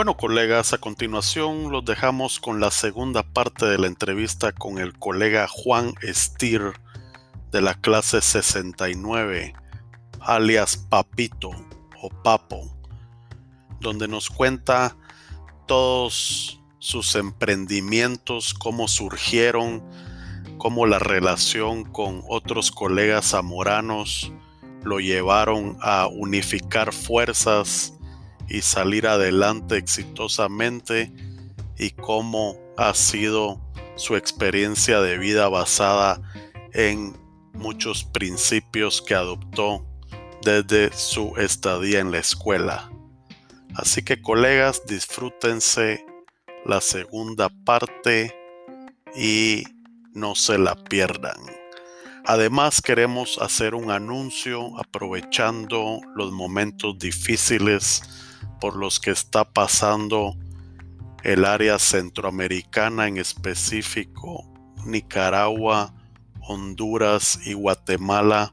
Bueno, colegas, a continuación los dejamos con la segunda parte de la entrevista con el colega Juan Estir de la clase 69, alias Papito o Papo, donde nos cuenta todos sus emprendimientos, cómo surgieron, cómo la relación con otros colegas zamoranos lo llevaron a unificar fuerzas y salir adelante exitosamente y cómo ha sido su experiencia de vida basada en muchos principios que adoptó desde su estadía en la escuela. Así que colegas, disfrútense la segunda parte y no se la pierdan. Además queremos hacer un anuncio aprovechando los momentos difíciles por los que está pasando el área centroamericana, en específico Nicaragua, Honduras y Guatemala,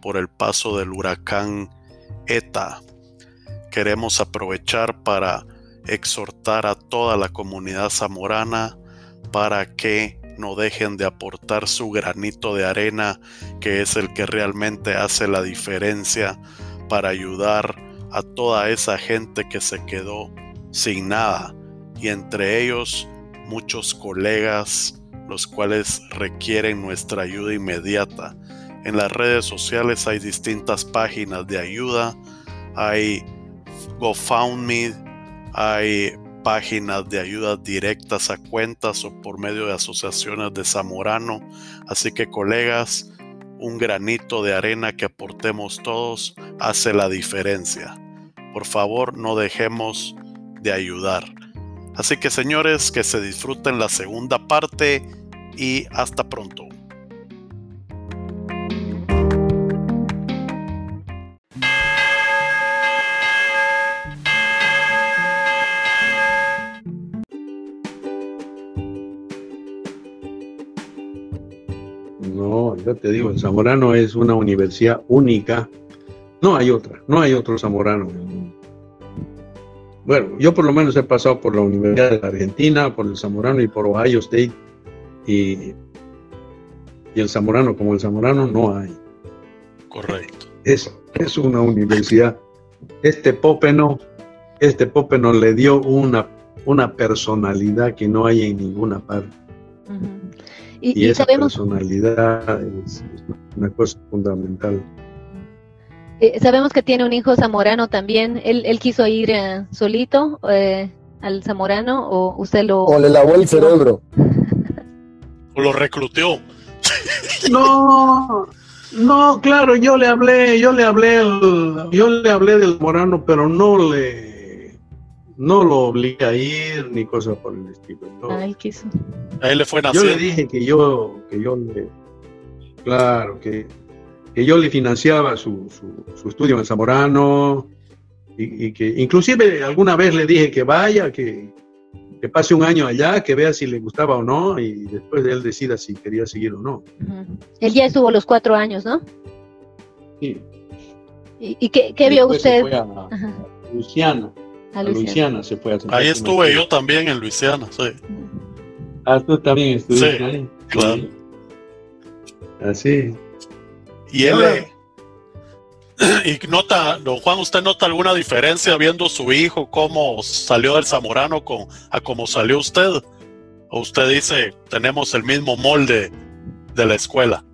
por el paso del huracán ETA. Queremos aprovechar para exhortar a toda la comunidad zamorana para que no dejen de aportar su granito de arena, que es el que realmente hace la diferencia para ayudar a toda esa gente que se quedó sin nada y entre ellos muchos colegas los cuales requieren nuestra ayuda inmediata. En las redes sociales hay distintas páginas de ayuda, hay GoFundMe, hay páginas de ayuda directas a cuentas o por medio de asociaciones de Zamorano. Así que colegas, un granito de arena que aportemos todos hace la diferencia. Por favor, no dejemos de ayudar. Así que señores, que se disfruten la segunda parte y hasta pronto. No, yo te digo, el Zamorano es una universidad única. No hay otra, no hay otro Zamorano bueno, yo por lo menos he pasado por la Universidad de Argentina, por el Zamorano y por Ohio State. Y, y el Zamorano, como el Zamorano, no hay. Correcto. Es, es una universidad. Este Popeno, este Popeno le dio una, una personalidad que no hay en ninguna parte. y, esa personalidad es una cosa fundamental. Eh, sabemos que tiene un hijo zamorano también. ¿Él, él quiso ir eh, solito eh, al zamorano o usted lo... O le lavó el cerebro. o lo reclutó. no, no, claro, yo le hablé, yo le hablé, yo le hablé del zamorano, pero no le, no lo obligué a ir ni cosas por el estilo. Ay, quiso. A él le fue Yo le dije que yo, que yo le, claro, que que yo le financiaba su, su, estudio en Zamorano y, que inclusive alguna vez le dije que vaya, que, que, pase un año allá, que vea si le gustaba o no y después de él decida si quería seguir o no. Él ya estuvo los cuatro años, ¿no? Sí. ¿Y, qué, vio usted? Se fue a, Luisiana. A Luisiana. se fue a Ahí estuve yo también en Luisiana, sí. Ah, tú también estuviste sí, ahí. Claro. Así. Y él, y nota, don Juan, ¿usted nota alguna diferencia viendo su hijo cómo salió del Zamorano con, a cómo salió usted? ¿O usted dice, tenemos el mismo molde de la escuela?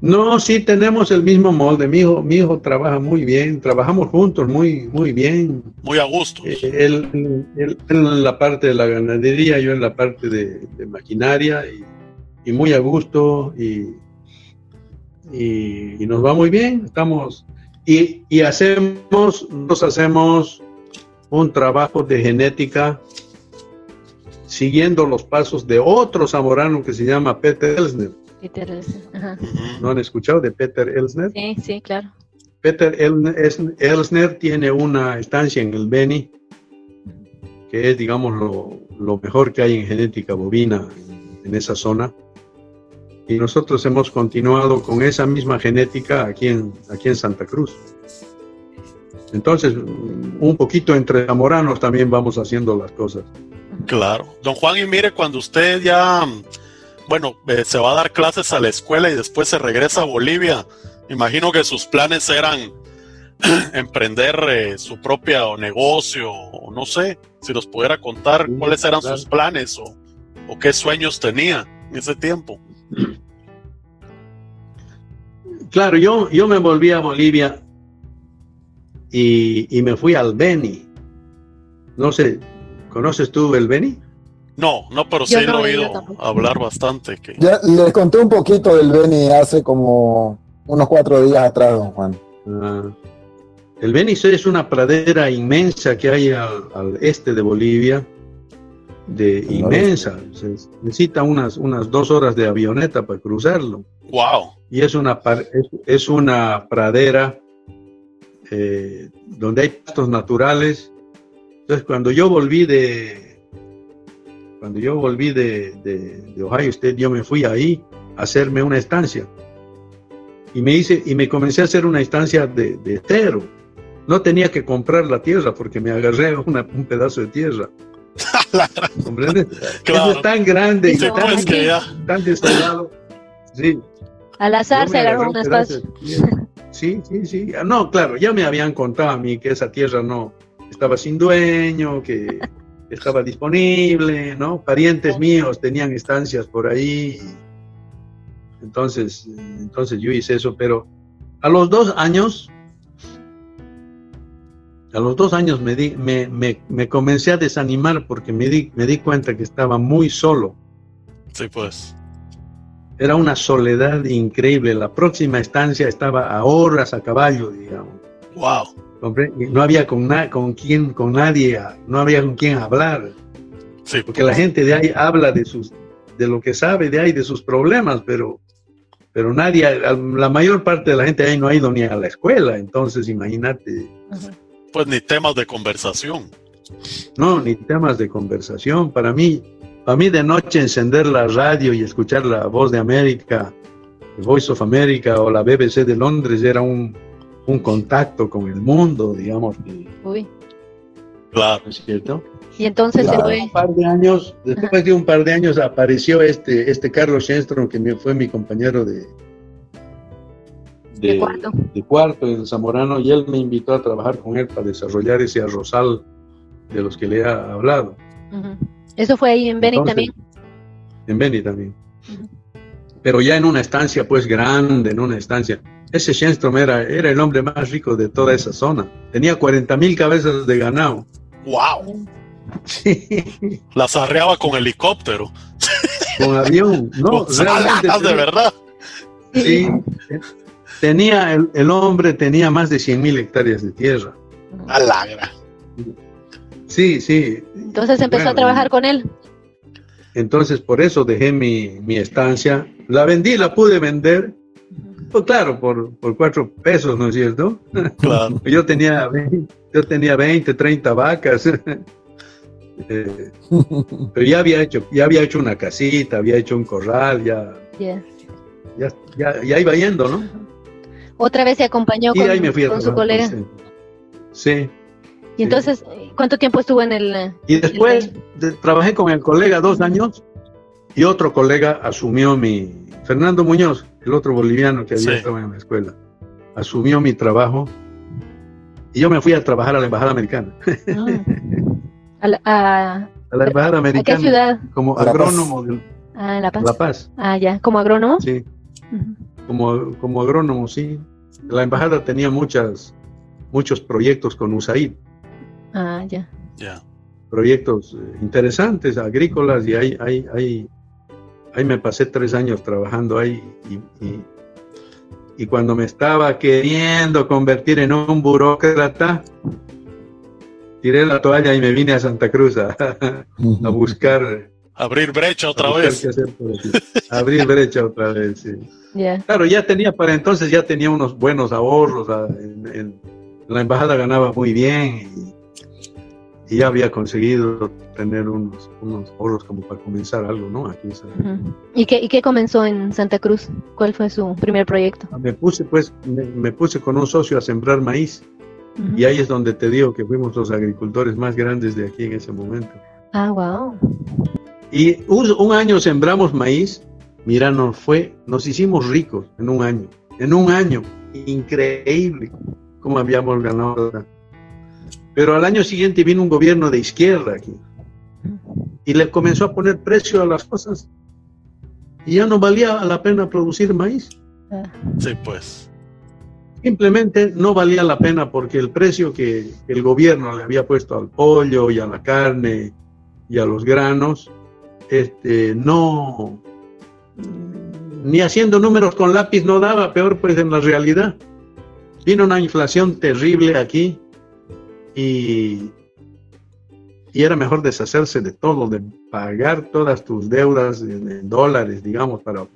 No, sí tenemos el mismo molde. Mi hijo, mi hijo trabaja muy bien, trabajamos juntos muy, muy bien. Muy a gusto. Eh, él, en la parte de la ganadería, yo en la parte de, de maquinaria y y muy a gusto y, y, nos va muy bien. Estamos y, y, hacemos, nos hacemos un trabajo de genética siguiendo los pasos de otro zamorano que se llama Peter Elsner. Peter Elsner. ¿No han escuchado de Peter Elsner? Sí, sí, claro. Peter Elsner tiene una estancia en el Beni, que es, digamos, lo, lo mejor que hay en genética bovina en esa zona y nosotros hemos continuado con esa misma genética aquí en, aquí en Santa Cruz. Entonces, un poquito entre zamoranos también vamos haciendo las cosas. Claro. Don Juan, y mire, cuando usted ya, bueno, eh, se va a dar clases a la escuela y después se regresa a Bolivia, imagino que sus planes eran emprender eh, su propio negocio, o no sé, si nos pudiera contar cuáles eran sus planes o, o qué sueños tenía en ese tiempo. Claro, yo, yo me volví a Bolivia y, y me fui al Beni. No sé, ¿conoces tú el Beni? No, no, pero sí Yo he no, oído hablar bastante. Que... Ya les conté un poquito del Beni hace como unos cuatro días atrás, don Juan. Ah, el Beni es una pradera inmensa que hay al, al este de Bolivia, de inmensa. Se necesita unas, unas dos horas de avioneta para cruzarlo. Wow. Y es una, par- es, es una pradera eh, donde hay pastos naturales. Entonces, cuando yo volví de, cuando yo volví de, de- de Ohio State, yo me fui ahí a hacerme una estancia. Y me hice, y me comencé a hacer una estancia de, de cero. No tenía que comprar la tierra porque me agarré una- un pedazo de tierra. ¿Comprendes? Eso es tan grande y tan, tan desolado. Sí. Al azar se agarró un espacio. Sí, sí, sí. No, claro, ya me habían contado a mí que esa tierra no estaba sin dueño, que estaba disponible, ¿no? Parientes míos tenían estancias por ahí. Entonces, entonces yo hice eso, pero a los dos años, a los dos años me, di, me, me, me comencé a desanimar porque me di, me di cuenta que estaba muy solo. Sí, pues. Era una soledad increíble. La próxima estancia estaba a horas a caballo, digamos. Wow. No había con, na- con quién, con nadie, no había con quién hablar. Sí, Porque la gente de ahí habla de sus, de lo que sabe de ahí, de sus problemas, pero, pero nadie, la mayor parte de la gente de ahí no ha ido ni a la escuela. Entonces, imagínate. Pues ni temas de conversación. no, ni temas de conversación. Para mí, para mí de noche encender la radio y escuchar la voz de América, Voice of America o la BBC de Londres era un, un contacto con el mundo, digamos, Uy. Claro. ¿no es cierto? Y entonces se Claro. fue. Un par de años, después de un par de años apareció este, este Carlos Shenstrom, que me- fue mi compañero de, De cuarto. de cuarto en Zamorano, y él me invitó a trabajar con él para desarrollar ese arrozal de los que le he hablado. Eso fue ahí en Beni también. En Beni también. Pero ya en una estancia, pues grande, en una estancia. Ese Shenstrom era, era el hombre más rico de toda esa zona. Tenía 40 mil cabezas de ganado. Wow. Las arreaba con helicóptero. con avión. No, Con realmente. de verdad. Sí. Tenía, el, el hombre tenía más de 100 mil hectáreas de tierra. A la gran. Sí, sí. Entonces empezó Bueno, a trabajar con él. Entonces, por eso dejé mi, mi estancia. La vendí, la pude vender. Pues claro, por, por cuatro pesos, ¿no es cierto? Claro. Yo tenía, 20, yo tenía 20, 30 vacas. Eh, pero ya había hecho, ya había hecho una casita, había hecho un corral, ya, Ya. ya, ya, ya iba yendo, ¿no? Otra vez se acompañó Y con, ahí me fui a con su colega. Sí. Sí. Y entonces, ¿cuánto tiempo estuvo en el... eh, Y después de- trabajé con el colega dos años y otro colega asumió mi, Fernando Muñoz, el otro boliviano que había Sí. estado en la escuela, asumió mi trabajo y yo me fui a trabajar a la Embajada Americana. ah, a, la- a- A la Embajada ¿a qué Americana ciudad? como agrónomo de Ah, en La Paz. La Paz. Ah, ya. ¿Como agrónomo? Sí, Ujú. Como, como agrónomo, sí. La embajada tenía muchas, muchos proyectos con USAID, Ah, ya. Proyectos eh, interesantes, agrícolas, y ahí, ahí, ahí, ahí me pasé tres años trabajando ahí. Y, y- y cuando me estaba queriendo convertir en un burócrata, tiré la toalla y me vine a Santa Cruz a, a buscar, Abrir brecha a otra vez. Abrir brecha otra vez, sí. Ya. Claro, ya tenía, para entonces ya tenía unos buenos ahorros. ah, en- en- la embajada ganaba muy bien y, y ya había conseguido tener unos, unos ahorros como para comenzar algo, ¿no? Aquí en Santa- Ujú. ¿Y qué, ¿Y qué comenzó en Santa Cruz? ¿Cuál fue su primer proyecto? Me puse, pues, me, me puse con un socio a sembrar maíz. Y ahí es donde te digo que fuimos los agricultores más grandes de aquí en ese momento. Ah, wow. Y un, un año sembramos maíz, mira, nos fue, nos hicimos ricos en un año, en un año, increíble cómo habíamos ganado. Pero al año siguiente vino un gobierno de izquierda aquí y le comenzó a poner precio a las cosas y ya no valía la pena producir maíz. Sí, pues. Simplemente no valía la pena porque el precio que el gobierno le había puesto al pollo y a la carne y a los granos, este, no, ni haciendo números con lápiz no daba, peor pues en la realidad. Vino una inflación terrible aquí y, y era mejor deshacerse de todo, de pagar todas tus deudas en, en dólares, digamos, para,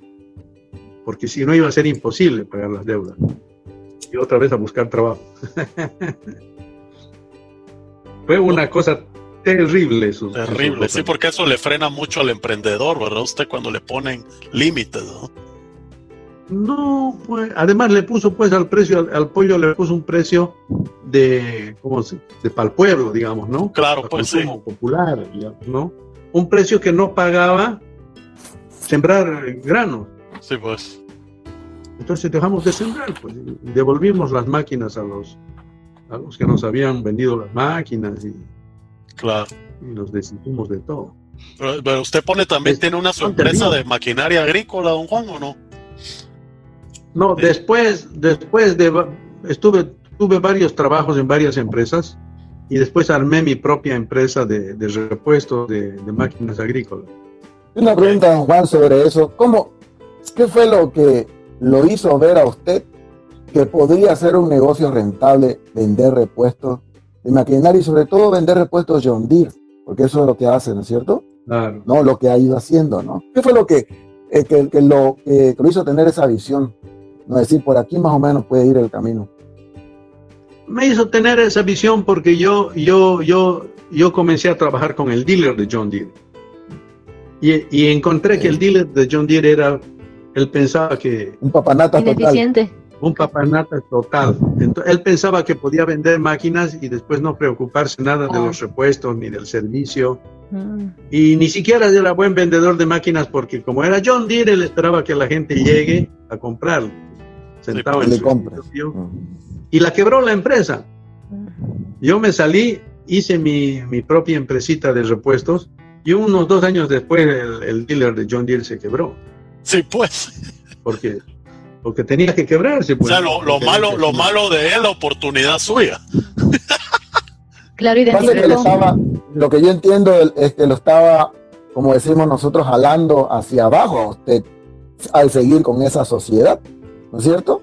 porque si no iba a ser imposible pagar las deudas. Y otra vez a buscar trabajo. Fue una cosa terrible. Eso, Terrible, sí, porque eso le frena mucho al emprendedor, ¿verdad? Usted cuando le ponen límites, ¿no? No, pues, además le puso pues al precio, al, al pollo le puso un precio de, ¿cómo se? De para el pueblo, digamos, ¿no? Claro, Para pues sí. popular, digamos, ¿no? Un precio que no pagaba sembrar granos. Sí, pues. Entonces dejamos de sembrar, pues devolvimos las máquinas a los, a los que nos habían vendido las máquinas y, Claro. y nos deshicimos de todo. Pero, pero usted pone también, Es- tiene una no, terrible. de maquinaria agrícola, don Juan, ¿o no? No, Sí. después, después de, estuve, tuve varios trabajos en varias empresas y después armé mi propia empresa de, de repuestos de, de máquinas agrícolas. Una pregunta, don Juan, sobre eso. ¿Cómo, ¿Qué fue lo que lo hizo ver a usted que podría ser un negocio rentable vender repuestos de maquinaria y sobre todo vender repuestos John Deere? Porque eso es lo que hace, ¿no es cierto? Claro. No, lo que ha ido haciendo, ¿no? ¿Qué fue lo que, eh, que, que lo, que lo hizo tener esa visión? No es decir, por aquí más o menos puede ir el camino. Me hizo tener esa visión porque yo, yo, yo, yo comencé a trabajar con el dealer de John Deere. Y, y encontré que el dealer de John Deere era, él pensaba que Un papanata total. Ineficiente. Un papanata total. Entonces, él pensaba que podía vender máquinas y después no preocuparse nada de Ah. los repuestos ni del servicio. Mm. Y ni siquiera era buen vendedor de máquinas porque como era John Deere, él esperaba que la gente llegue a comprar. Sentado pues, en su. Mm. Y la quebró la empresa. Mm. Yo me salí, hice mi, mi propia empresita de repuestos y unos dos años después el, el dealer de John Deere se quebró. Sí, pues. Porque, porque tenía que quebrarse. O pues. sea, lo, lo malo, que- lo malo de él, la oportunidad suya. Claro, Pasa que lo identificó. estaba, lo que yo entiendo es que lo estaba, como decimos nosotros, jalando hacia abajo a usted al seguir con esa sociedad, ¿no es cierto?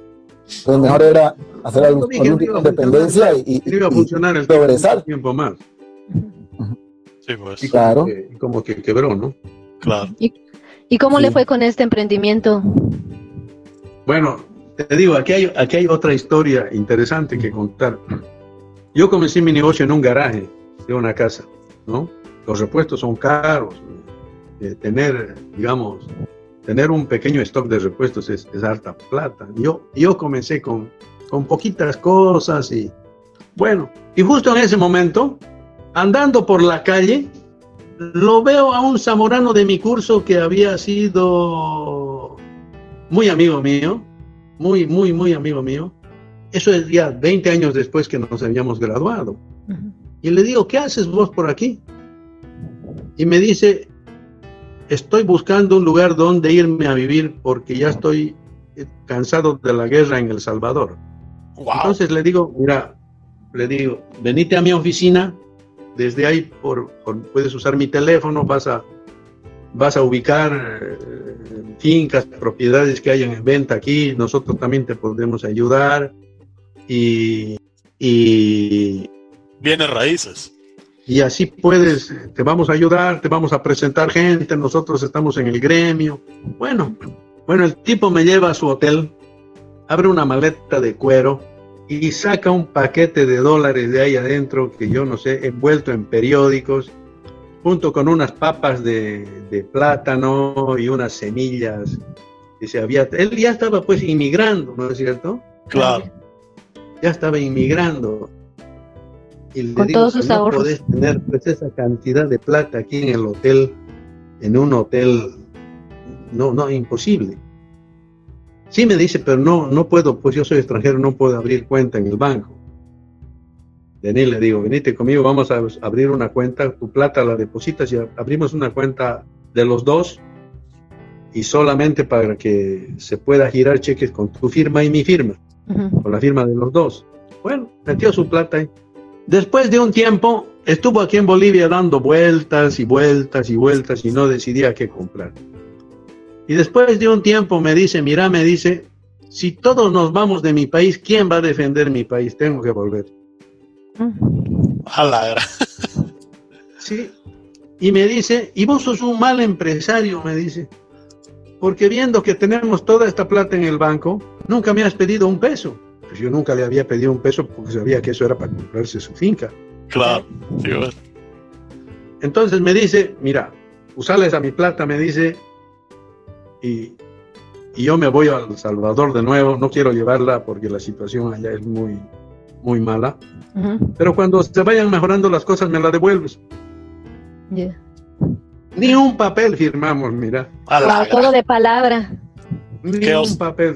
Entonces mejor era hacer algún no tipo iba a de independencia y, y- no iba a y- funcionar el progresar. tiempo más. Sí, pues. Y Claro. como que, como que quebró, ¿no? Claro. ¿Y cómo le fue con este emprendimiento? Bueno, te digo, aquí hay, aquí hay otra historia interesante que contar. Yo comencé mi negocio en un garaje de una casa, ¿no? Los repuestos son caros. Eh, tener, digamos, tener un pequeño stock de repuestos es, es harta plata. Yo, yo comencé con, con poquitas cosas y, bueno, y justo en ese momento, andando por la calle, lo veo a un zamorano de mi curso que había sido muy amigo mío, muy, muy, muy amigo mío. Eso es ya 20 años después que nos habíamos graduado. Y le digo, ¿qué haces vos por aquí? Y me dice, estoy buscando un lugar donde irme a vivir porque ya estoy eh, cansado de la guerra en El Salvador. Wow. Entonces le digo, mira, le digo, venite a mi oficina, desde ahí por, por- puedes usar mi teléfono, vas a, vas a ubicar eh, fincas, propiedades que hayan en venta aquí, nosotros también te podemos ayudar y, y, Viene raíces. y así puedes, te vamos a ayudar, te vamos a presentar gente, nosotros estamos en el gremio. Bueno, bueno, el tipo me lleva a su hotel, abre una maleta de cuero y saca un paquete de dólares de ahí adentro que yo no sé, envuelto en periódicos, junto con unas papas de, de plátano y unas semillas que se había... Él ya estaba pues inmigrando, ¿no es cierto? Claro. Ya estaba inmigrando. Y le Con digo, todos sus no ahorros. podés tener pues, esa cantidad de plata aquí en el hotel, en un hotel, no, no, imposible. Sí me dice, pero no, no puedo, pues yo soy extranjero, no puedo abrir cuenta en el banco. Vení, le digo, venite conmigo, vamos a abrir una cuenta, tu plata la depositas y abrimos una cuenta de los dos y solamente para que se pueda girar cheques con tu firma y mi firma, con la firma de los dos. Bueno, metió su plata ahí. Después de un tiempo, estuvo aquí en Bolivia dando vueltas y vueltas y vueltas y no decidía qué comprar. Y después de un tiempo me dice, mira, me dice, si todos nos vamos de mi país, ¿quién va a defender mi país? Tengo que volver. Gran. Sí. Y me dice, y vos sos un mal empresario, me dice, porque viendo que tenemos toda esta plata en el banco, nunca me has pedido un peso. Pues yo nunca le había pedido un peso porque sabía que eso era para comprarse su finca. Claro. Bueno. Entonces me dice, mira, usales a mi plata, me dice, y, y yo me voy a El Salvador de nuevo, no quiero llevarla porque la situación allá es muy, muy mala, Ujú. pero cuando se vayan mejorando las cosas me la devuelves. Ni un papel firmamos, mira, Wow, todo de palabra. ni Qué un papel.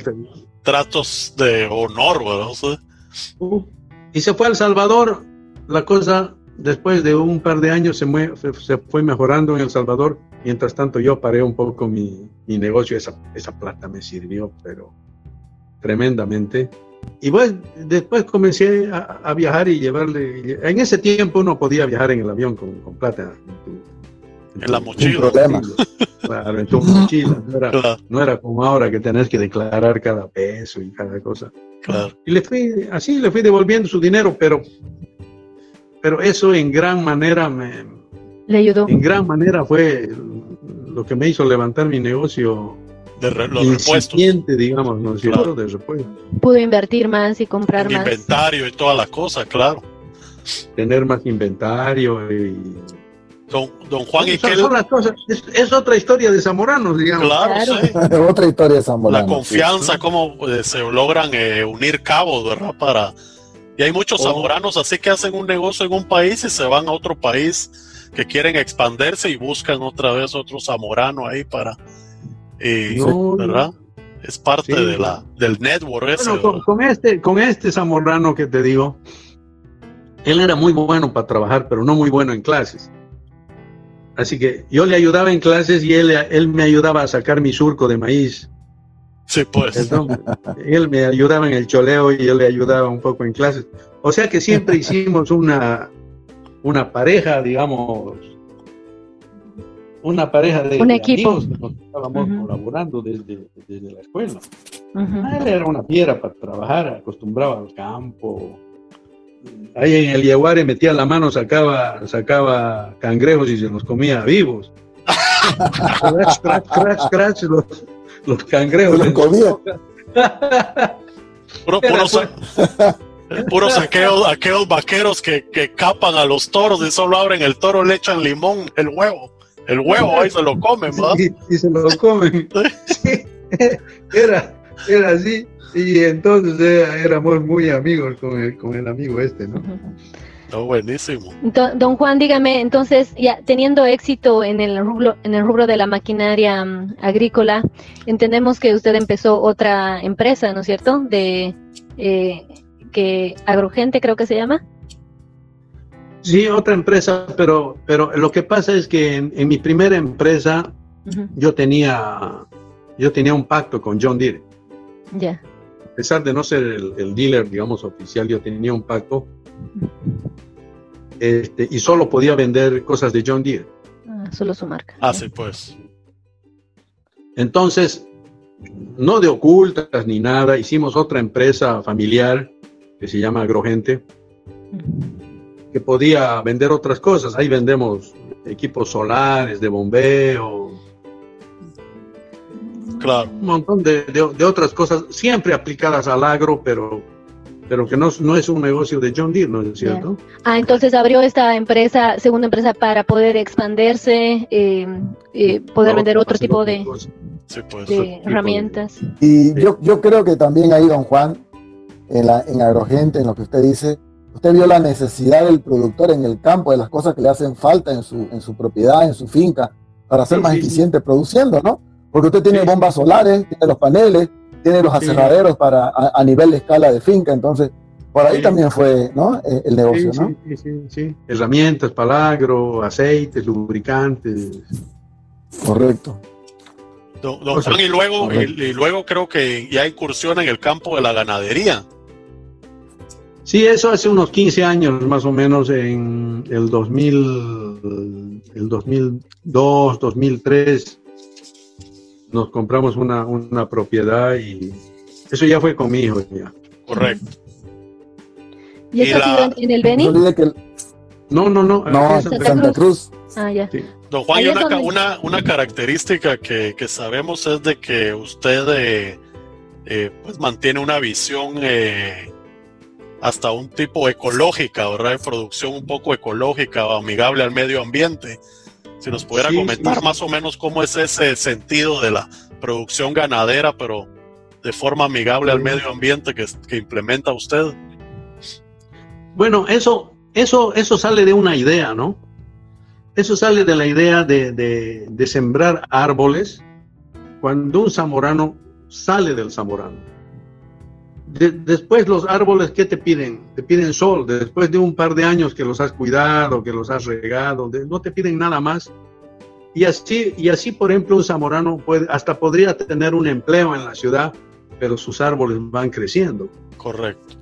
Tratos de honor, ¿verdad? O sea, Uh, Y se fue a El Salvador, la cosa después de un par de años se, mue- se- se fue mejorando en El Salvador. Mientras tanto yo paré un poco mi, mi negocio, esa, esa plata me sirvió, pero tremendamente. Y bueno, después comencé a, a viajar y llevarle... En ese tiempo uno podía viajar en el avión con, con plata. En, tu- En la tu- mochila. Claro, en tu mochila. No era, claro, no era como ahora que tenés que declarar cada peso y cada cosa. claro. Y le fui, así le fui devolviendo su dinero, pero, pero eso en gran manera me, Le ayudó. en gran manera fue lo que me hizo levantar mi negocio De re- los repuestos. incipiente, digamos, ¿no es cierto? Claro. De repuesto. Pudo invertir más y comprar En más. inventario y toda la cosa, claro. Tener más inventario y... Don, don Juan y Son- qué son las cosas, es, es otra historia de Zamoranos, digamos. claro, Claro. sí. Otra historia de La Zamorano. confianza, cómo eh, se logran eh, unir cabos, ¿verdad? Para... Y hay muchos Oh. zamoranos así que hacen un negocio en un país y se van a otro país que quieren expandirse y buscan otra vez otro zamorano ahí para... y, No, ¿Verdad? Es parte Sí. de la, del network ese. Bueno, con, este, con este Zamorano que te digo, él era muy bueno para trabajar, pero no muy bueno en clases. Así que yo le ayudaba en clases y él, él me ayudaba a sacar mi surco de maíz. Sí, pues. Entonces, él me ayudaba en el choleo y yo le ayudaba un poco en clases. O sea que siempre hicimos una, una pareja, digamos, una pareja de, Un de equipo. amigos que nos estábamos colaborando desde, desde la escuela. Él era una fiera para trabajar, acostumbraba al campo. Ahí en el Yaguare metía la mano, sacaba, sacaba cangrejos y se los comía vivos. Scratch, scratch, scratch, los, los cangrejos. Se los comía. Puro- Era, puros, puros aquellos, aquellos vaqueros que, que capan a los toros y solo abren el toro, le echan limón, el huevo. El huevo ahí se lo comen, ¿verdad? y, y se lo comen. Sí, era, era así. Y entonces eh, éramos muy amigos con el, con el amigo este, ¿no? No, buenísimo. Don Juan, dígame, entonces, ya teniendo éxito en el rubro, en el rubro de la maquinaria mm, agrícola, entendemos que usted empezó otra empresa, ¿no es cierto? De eh, que Agrogente creo que se llama. Sí, otra empresa, pero, pero lo que pasa es que en, en mi primera empresa yo tenía, yo tenía un pacto con John Deere. Ya. A pesar de no ser el, el dealer, digamos, oficial, yo tenía un pacto este, y solo podía vender cosas de John Deere. Ah, solo su marca. Ah, sí, pues. Entonces, no de ocultas ni nada, hicimos otra empresa familiar que se llama Agrogente, Ujú. Que podía vender otras cosas. Ahí vendemos equipos solares, de bombeo, Claro. un montón de, de- de otras cosas, siempre aplicadas al agro, pero, pero que no, es- no es un negocio de John Deere, ¿no es cierto? Ah, entonces abrió esta empresa, segunda empresa, para poder expandirse, eh, eh, poder No, vender otro hacer tipo de, cosas. Sí, pues. de tipo de- herramientas. Y yo, yo creo que también ahí, don Juan, en, la, en Agrogente, en lo que usted dice, usted vio la necesidad del productor en el campo, de las cosas que le hacen falta en su, en su propiedad, en su finca, para ser más eficiente produciendo, ¿no? Porque usted tiene bombas solares, tiene los paneles, tiene los aserraderos para, a, nivel de escala de finca, entonces por ahí también fue ¿no? Eh, el negocio, ¿no? Sí, sí, sí. Herramientas, palagro, aceites, lubricantes. Correcto. Don, Juan, y luego, y, luego creo que ya incursiona en el campo de la ganadería. Sí, eso hace unos 15 años más o menos, en el 2000, el 2002, 2003, nos compramos una, una propiedad y eso ya fue con mi hijo. Ya. Correcto. ¿Y eso ha sido en el Beni? No, no, no. No, Santa, Santa Cruz. Ah, ya. Don Juan, una, una, una, característica que, que, sabemos es de que usted eh, eh, pues mantiene una visión eh, hasta un tipo ecológica, ¿verdad? De producción un poco ecológica o amigable al medio ambiente. Si nos pudiera comentar más o menos cómo es ese sentido de la producción ganadera, pero de forma amigable al medio ambiente que, que implementa usted. Bueno, eso, eso, eso sale de una idea, ¿no? Eso sale de la idea de, de sembrar árboles cuando un zamorano sale del zamorano después los árboles, ¿qué te piden? Te piden sol. Después de un par de años que los has cuidado, que los has regado, no te piden nada más. Y así, y así, por ejemplo, un zamorano puede, hasta podría tener un empleo en la ciudad, pero sus árboles van creciendo. Correcto.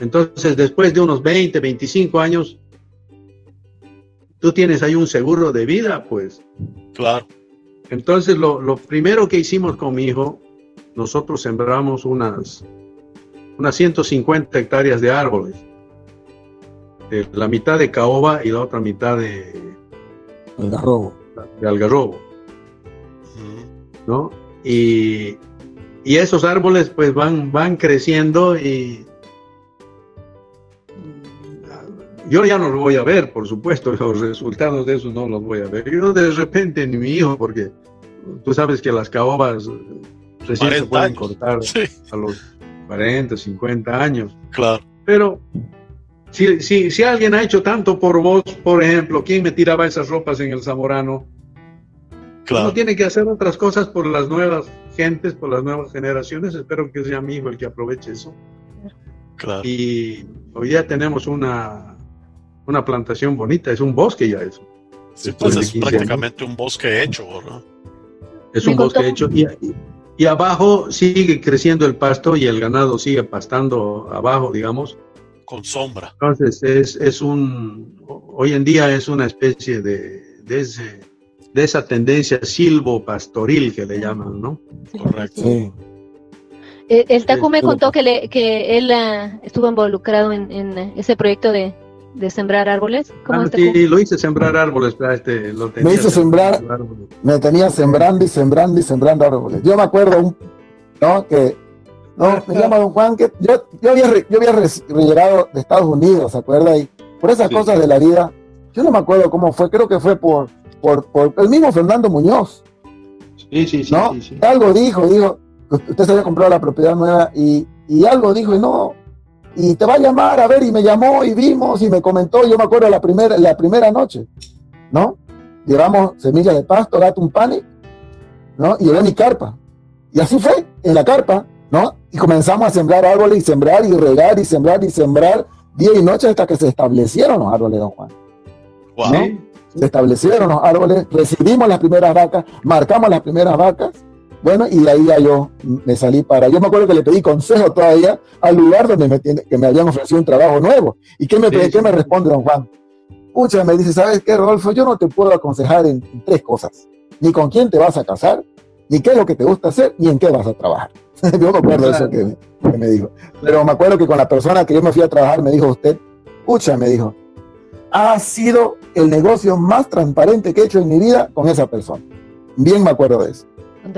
Entonces, después de unos 20, 25 años, tú tienes ahí un seguro de vida, pues. Claro. Entonces, lo, lo primero que hicimos con mi hijo, nosotros sembramos unas unas 150 hectáreas de árboles. la mitad de caoba y la otra mitad de algarrobo. De algarrobo. ¿No? Y, y, esos árboles pues van, van creciendo y yo ya no los voy a ver, por supuesto, los resultados de eso no los voy a ver. Yo de repente ni mi hijo, porque tú sabes que las caobas recién se pueden cortar a los 40, 50 años. Claro. Pero si, si, si alguien ha hecho tanto por vos, por ejemplo, ¿quién me tiraba esas ropas en el Zamorano? Claro. Uno tiene que hacer otras cosas por las nuevas gentes, por las nuevas generaciones. Espero que sea mi hijo el que aproveche eso. Claro. Y hoy ya tenemos una, una plantación bonita, es un bosque ya eso. Sí, pues es prácticamente un bosque hecho, ¿verdad? Es un bosque hecho. Y, y abajo sigue creciendo el pasto y el ganado sigue pastando abajo, digamos. Con sombra. Entonces es, es un, hoy en día es una especie de, de, ese, de esa tendencia silvo-pastoril que le llaman, ¿no? Correcto. Sí. Eh, el, Taku me contó que, le, que él uh, estuvo involucrado en, en, ese proyecto de, de sembrar árboles? Ah, sí, lo hice sembrar árboles. Este, lo me hizo sembrar, me tenía sembrando y sembrando y sembrando árboles. Yo me acuerdo, ¿no? Que, no, me llama don Juan, que yo, yo había, yo había llegado de Estados Unidos, ¿se acuerda? Y por esas cosas de la vida, yo no me acuerdo cómo fue, creo que fue por, por, por el mismo Fernando Muñoz. Sí, sí, sí. ¿no? Sí, sí. Algo dijo, dijo, usted se había comprado la propiedad nueva y, y algo dijo, y no, y te va a llamar, a ver, y me llamó y vimos y me comentó, yo me acuerdo la primera, la primera noche, ¿no? Llevamos semillas de pasto, gato, un panic, ¿no? Y llevé mi carpa. Y así fue, en la carpa, ¿no? Y comenzamos a sembrar árboles y sembrar y regar y sembrar y sembrar día y noche hasta que se establecieron los árboles, don Juan. Se establecieron los árboles, recibimos las primeras vacas, marcamos las primeras vacas bueno, y de ahí ya yo me salí para. Yo me acuerdo que le pedí consejo todavía al lugar donde me, que me habían ofrecido un trabajo nuevo. ¿Y qué me, ¿qué me responde don Juan? Pucha, me dice, ¿sabes qué, Rodolfo? Yo no te puedo aconsejar en, tres cosas: ni con quién te vas a casar, ni qué es lo que te gusta hacer, ni en qué vas a trabajar. yo me acuerdo de eso que, que, me dijo. Pero me acuerdo que con la persona que yo me fui a trabajar me dijo usted, pucha, me dijo, ha sido el negocio más transparente que he hecho en mi vida con esa persona. Bien me acuerdo de eso.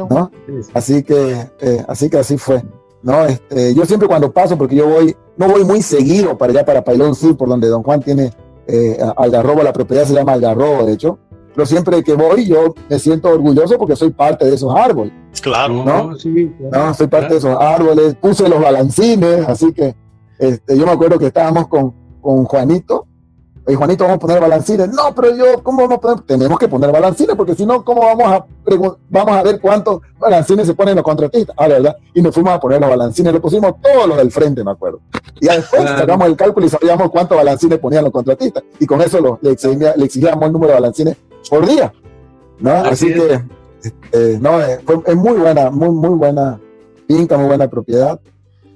¿No? Así que, eh, así que así fue. ¿no? Este, yo siempre cuando paso, porque yo voy, no voy muy seguido para allá, para Pailón Sur, por donde don Juan tiene eh, Algarrobo, la propiedad se llama Algarrobo, de hecho, pero siempre que voy yo me siento orgulloso porque soy parte de esos árboles. Claro. ¿no? Sí, soy parte de esos árboles, puse los balancines, así que este, yo me acuerdo que estábamos con, con Juanito, Oye, Juanito, vamos a poner balancines. No, pero yo, ¿cómo vamos a poner? Tenemos que poner balancines, porque si no, ¿cómo vamos a, vamos a ver cuántos balancines se ponen los contratistas? Ah, ¿verdad? Y nos fuimos a poner los balancines, lo pusimos todos los del frente, me acuerdo. Y después sacamos el cálculo y sabíamos cuántos balancines ponían los contratistas. Y con eso le, exigíamos el número de balancines por día. ¿no? Así, que, este, no, eh, es muy buena, muy, muy buena finca, muy buena propiedad.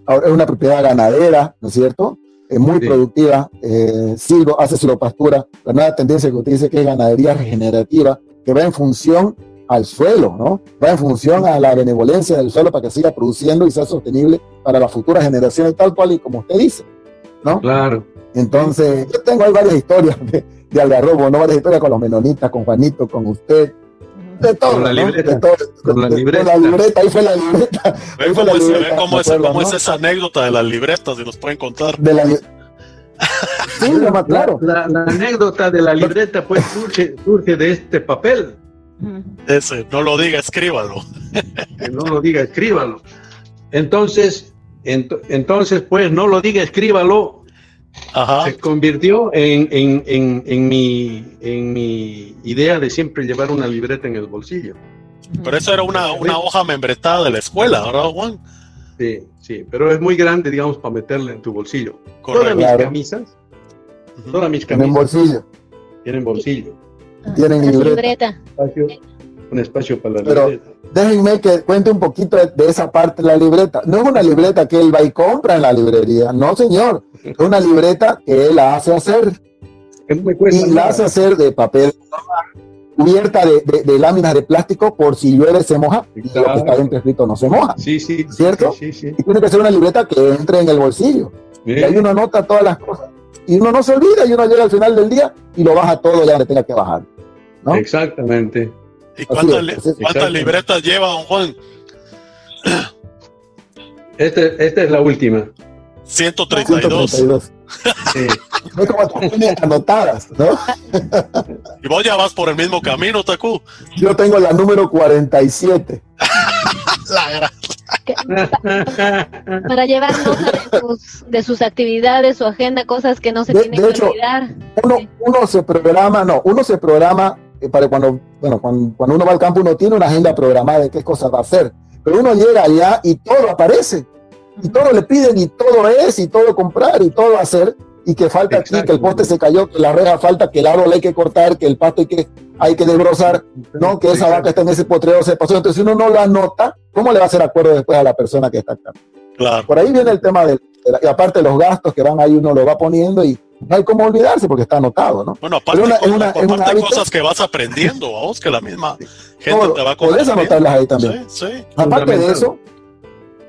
Ahora, es una propiedad ganadera, ¿no es cierto? Es muy productiva, eh, silvo, hace silvopastura, la nueva tendencia que usted dice que es ganadería regenerativa, que va en función al suelo, ¿no? Va en función a la benevolencia del suelo para que siga produciendo y sea sostenible para las futuras generaciones, tal cual y como usted dice, ¿no? Claro. Entonces, yo tengo ahí varias historias de, de Algarrobo, ¿no? Varias historias con los menonitas, con Juanito, con usted, de todo, con la libreta, de todo, con, la libreta. la libreta, ahí fue la libreta. Ahí fue la libreta cómo, es, cómo es, esa anécdota de las libretas, si nos pueden contar. De la, sí, la, claro. La, la, anécdota de la libreta pues surge, surge de este papel. Ese, no lo diga, escríbalo. no lo diga, escríbalo. Entonces, ent entonces, pues, no lo diga, escríbalo se convirtió en, en, en, en, mi, en mi idea de siempre llevar una libreta en el bolsillo. Pero eso era una, una hoja membretada de la escuela, ¿verdad, Juan? Sí, sí, pero es muy grande, digamos, para meterla en tu bolsillo. Todas mis camisas, todas mis camisas. Tienen bolsillo. Tienen bolsillo. Ah, tienen libreta. un espacio para la libreta. Déjenme que cuente un poquito de, esa parte de la libreta. No es una libreta que él va y compra en la librería, no señor. Es una libreta que él la hace hacer. y la hace hacer de papel cubierta de, láminas de plástico por si llueve se moja y lo que está dentro escrito no se moja. Sí, sí. ¿Cierto? Sí, sí, Y tiene que ser una libreta que entre en el bolsillo. Y ahí uno anota todas las cosas. Y uno no se olvida y uno llega al final del día y lo baja todo ya donde tenga que bajar. ¿no? Exactamente. ¿Y cuántas, libretas lleva, don Juan? Este, esta es la última. 132. 132. Sí. No como anotadas, ¿no? Y vos ya vas por el mismo camino, Taku. Yo tengo la número 47. la Para llevar nota de sus, de sus actividades, su agenda, cosas que no se tienen que olvidar. Uno, uno se programa, no, uno se programa para cuando, bueno, cuando, uno va al campo uno tiene una agenda programada de qué cosas va a hacer, pero uno llega allá y todo aparece, y todo le piden, y todo es, y todo comprar, y todo hacer, y que falta aquí, que el poste se cayó, que la reja falta, que el árbol hay que cortar, que el pasto hay que, hay que desbrozar, ¿no? Que esa vaca está en ese potrero, se pasó. Entonces, si uno no lo anota, ¿cómo le va a hacer acuerdo después a la persona que está acá? Claro. Por ahí viene el tema de, y aparte los gastos que van ahí, uno lo va poniendo y no hay cómo olvidarse porque está anotado, ¿no? Bueno, aparte, una, cosas que vas aprendiendo, vos, que la misma gente te va a Puedes anotarlas ahí también. Sí, sí. Aparte de eso,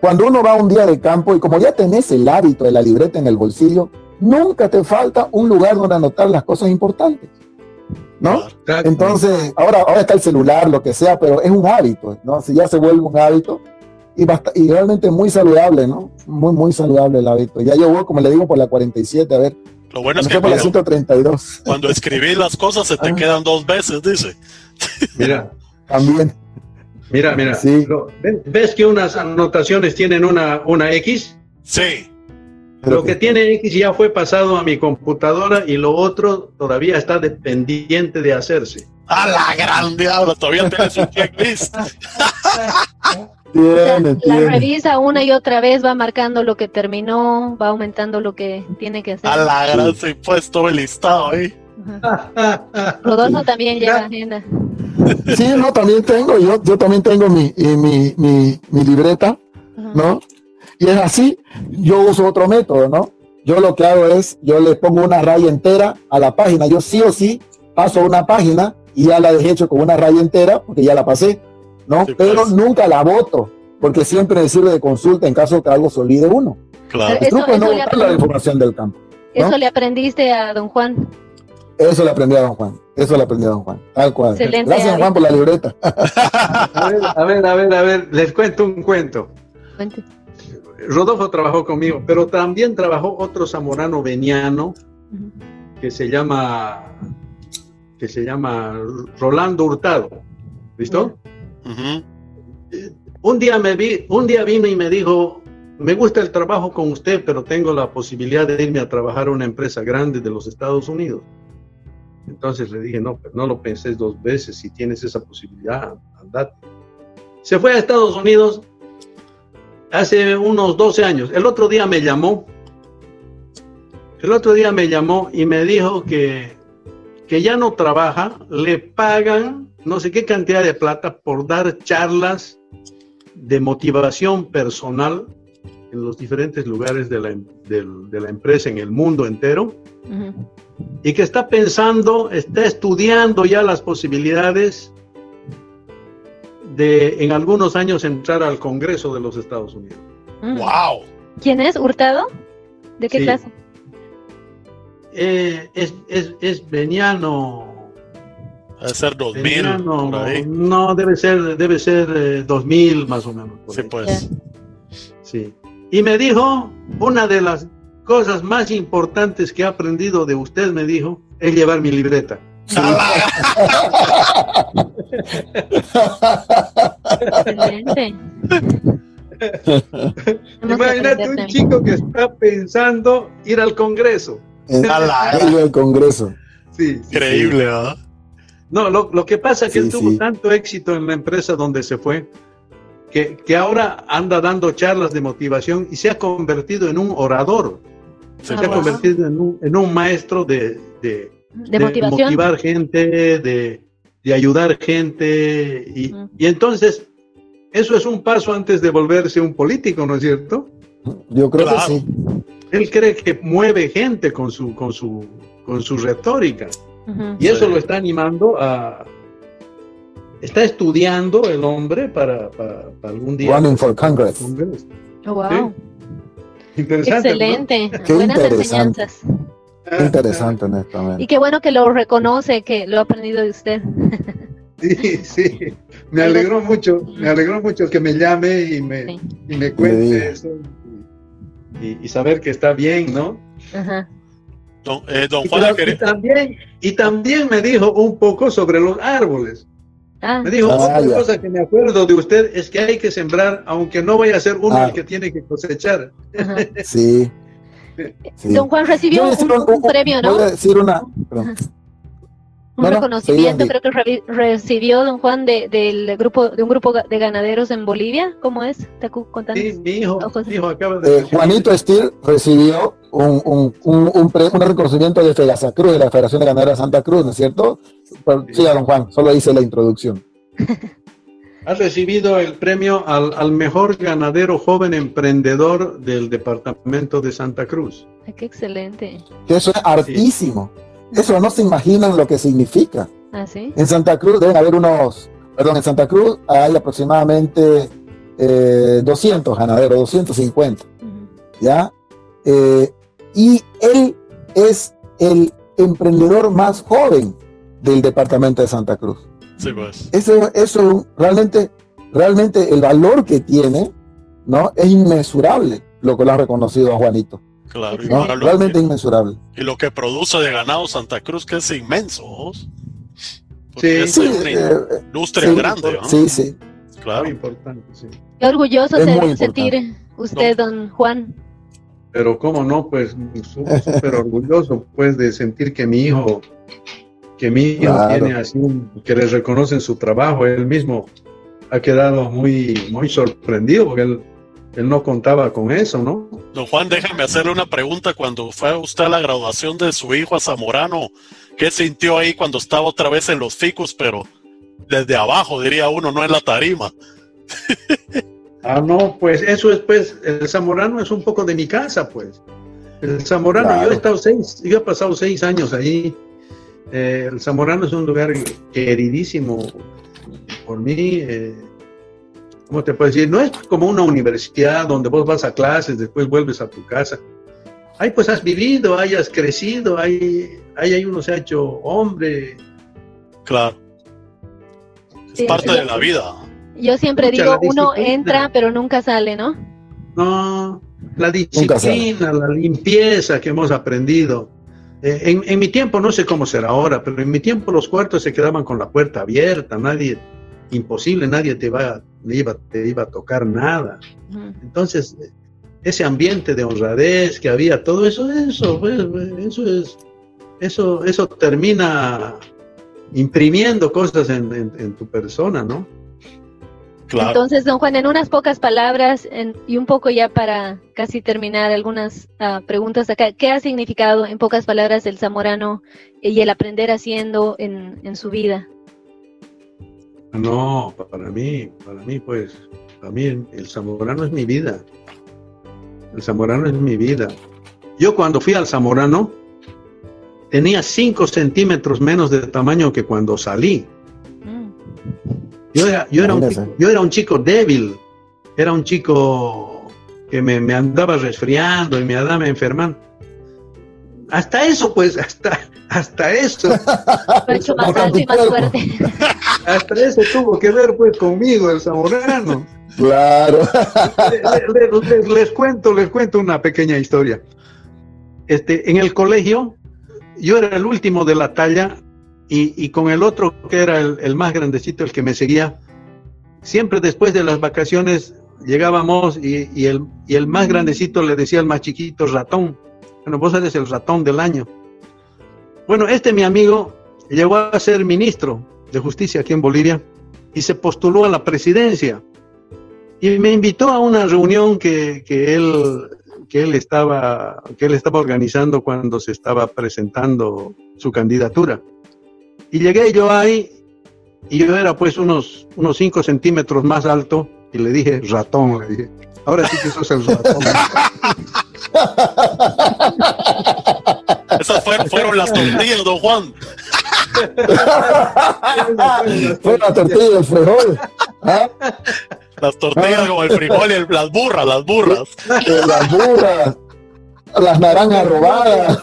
cuando uno va un día de campo y como ya tenés el hábito de la libreta en el bolsillo, nunca te falta un lugar donde anotar las cosas importantes. ¿No? Entonces, ahora, ahora está el celular, lo que sea, pero es un hábito, ¿no? Si ya se vuelve un hábito, y, y realmente muy saludable, ¿no? Muy, muy saludable el hábito. Ya voy, como le digo, por la 47, a ver, lo bueno es que cuando, cuando escribís las cosas se te ah. quedan dos veces, dice. Mira, también. Mira, mira. Sí. ¿Ves que unas anotaciones tienen una, una X? Sí. Lo que tiene X ya fue pasado a mi computadora y lo otro todavía está dependiente de hacerse. A la gran diablo, todavía tienes un checklist. la revisa una y otra vez, va marcando lo que terminó, va aumentando lo que tiene que hacer. A la gran se puesto el listado ahí. Rodolfo también lleva agenda. Sí, no, también tengo, yo, yo también tengo mi, mi, mi, mi libreta, ¿no? Y es así, yo uso otro método, ¿no? Yo lo que hago es, yo le pongo una raya entera a la página, yo sí o sí paso una página y ya la dejé hecho con una raya entera, porque ya la pasé, ¿no? Pero pues. nunca la voto, porque siempre me sirve de consulta en caso de que algo se olvide uno. Claro. El truco es no la información del campo. Eso le aprendiste a don Juan. Eso le aprendí a don Juan. Eso le aprendí a don Juan. Tal cual. Excelente, Gracias, Juan, por la libreta. a, ver, a ver, a ver, a ver, les cuento un cuento. Rodolfo trabajó conmigo, pero también trabajó otro zamorano veniano que se llama que se llama Rolando Hurtado. ¿Listo? Un día me vi, un día vino y me dijo, me gusta el trabajo con usted, pero tengo la posibilidad de irme a trabajar a una empresa grande de los Estados Unidos. Entonces le dije, no, pero no lo pensé dos veces, si tienes esa posibilidad, andate. Se fue a Estados Unidos hace unos 12 años. El otro día me llamó, el otro día me llamó y me dijo que, que ya no trabaja, le pagan no sé qué cantidad de plata por dar charlas de motivación personal en los diferentes lugares de la, de, la empresa en el mundo entero y que está pensando, está estudiando ya las posibilidades de en algunos años entrar al Congreso de los Estados Unidos. ¡Wow! Mm. ¿Quién es? ¿Hurtado? ¿De qué clase? Eh, es, es, es veniano. Debe ser 2000. no, debe ser, debe ser 2000 eh, más o menos. Sí, pues. Sí. Y me dijo, una de las cosas más importantes que he aprendido de usted, me dijo, es llevar mi libreta. Imagínate un chico que está pensando ir al Congreso. Ir al Congreso. Sí, Increíble, ¿verdad? No, lo, lo, que pasa es que él tuvo tanto éxito en la empresa donde se fue, que, que, ahora anda dando charlas de motivación y se ha convertido en un orador. Se ha convertido en un, en un maestro de, de, de, motivar gente, de, de ayudar gente. Y, y, entonces, eso es un paso antes de volverse un político, ¿no es cierto? Yo creo que sí. Él cree que mueve gente con su, con su, con su retórica. Y eso lo está animando a... Está estudiando el hombre para, para, algún día... Running for Congress. Oh, wow. Interesante. Excelente. Qué Buenas interesante. enseñanzas. Qué interesante, honestamente. Y qué bueno que lo reconoce, que lo ha aprendido de usted. Sí, sí. Me alegró mucho, me alegró mucho que me llame y me, y me cuente eso. Y, y, saber que está bien, ¿no? Ajá. Don, eh, don Juan, y, también, y también me dijo un poco sobre los árboles. Ah. Me dijo, Ah, otra ya. cosa que me acuerdo de usted es que hay que sembrar, aunque no vaya a ser uno Ah. el que tiene que cosechar. Sí. sí. Don Juan recibió un, un premio, ¿no? Voy a decir una. perdón. Un No, no, reconocimiento, seguimos, creo que revi- recibió don Juan de, del grupo de un grupo de ganaderos en Bolivia. ¿Cómo es? Tacu, contanos. Sí, mi hijo, Ojos. mi hijo acaba de Eh, Juanito Stier recibió un, un, un, un, pre- un reconocimiento de Fegasa Cruz, de la Federación de Ganaderos de Santa Cruz, ¿no es cierto? Pero, sí, don Juan, solo hice la introducción. Ha recibido el premio al, al mejor ganadero joven emprendedor del departamento de Santa Cruz. Ay, qué excelente. Que eso es hartísimo. Eso no se imaginan lo que significa. ¿Ah, sí? En Santa Cruz deben haber unos, perdón, en Santa Cruz hay aproximadamente eh, 200 ganaderos, 250, Ujú. ¿ya? Eh, y él es el emprendedor más joven del departamento de Santa Cruz. Sí, pues. Eso, eso realmente, realmente el valor que tiene, ¿no? Es inmensurable lo que lo ha reconocido a Juanito, Claro. Y, ¿no? Realmente que, inmensurable. y lo que produce de ganado Santa Cruz, que es inmenso. Sí. es Sí, una eh, sí, grande, ¿no? sí, sí. Claro. Muy importante, sí. Qué orgulloso Es se debe sentir usted, don Juan. Pero cómo no, pues súper orgulloso pues de sentir que mi hijo, que mi hijo Claro. tiene así un, que le reconocen su trabajo, él mismo ha quedado muy, muy sorprendido porque él, él no contaba con eso, ¿no? Don Juan, déjame hacerle una pregunta. Cuando fue usted a la graduación de su hijo a Zamorano, ¿qué sintió ahí cuando estaba otra vez en los ficus, pero desde abajo, diría uno, no en la tarima? Ah, no, pues eso es, pues, el Zamorano es un poco de mi casa, pues. El Zamorano, Claro. yo he estado seis, yo he pasado seis años ahí. Eh, el Zamorano es un lugar queridísimo por mí. eh, ¿Cómo te puedo decir? No es como una universidad donde vos vas a clases, después vuelves a tu casa. Ahí pues has vivido, ahí has crecido, ahí, ahí, ahí uno se ha hecho hombre. Claro. Es Sí, parte sí. de la vida. Yo siempre digo, uno entra pero nunca sale, ¿no? No, la disciplina, la limpieza que hemos aprendido. Eh, en, en mi tiempo, no sé cómo será ahora, pero en mi tiempo los cuartos se quedaban con la puerta abierta, nadie, imposible, nadie te, va, te, iba, te iba a tocar nada. Entonces, ese ambiente de honradez que había, todo eso, eso, pues, eso es, eso, eso termina imprimiendo cosas en, tu persona, ¿no? Claro. Entonces, don Juan, en unas pocas palabras y un poco ya para casi terminar algunas ah, preguntas acá, ¿qué ha significado en pocas palabras el zamorano y el aprender haciendo en, en su vida? No, para mí, para mí, pues, para mí el zamorano es mi vida. El zamorano es mi vida. Yo cuando fui al zamorano tenía 5 centímetros menos de tamaño que cuando salí. Yo era, yo, era un, yo era un chico débil, era un chico que me, me andaba resfriando y me andaba enfermando. Hasta eso, pues, hasta, hasta eso. hasta eso tuvo que ver, pues, conmigo, el zamorano. Claro. Les, cuento, les cuento una pequeña historia. Este, en el colegio, yo era el último de la talla y, con el otro que era el, más grandecito, el que me seguía, siempre después de las vacaciones llegábamos y, el, y el más grandecito le decía al más chiquito ratón. Bueno, vos eres el ratón del año. Bueno, este mi amigo llegó a ser ministro de justicia aquí en Bolivia y se postuló a la presidencia y me invitó a una reunión que, que, él, que, él estaba, que él estaba organizando cuando se estaba presentando su candidatura. Y llegué yo ahí y yo era pues unos, unos cinco centímetros más alto y le dije, ratón, le dije, ahora sí que sos el ratón. Esas fueron, fueron las tortillas, don Juan. Fue la tortilla del frijol. ¿Ah? Las tortillas como el frijol y las burras, las burras. las burras. Las naranjas robadas.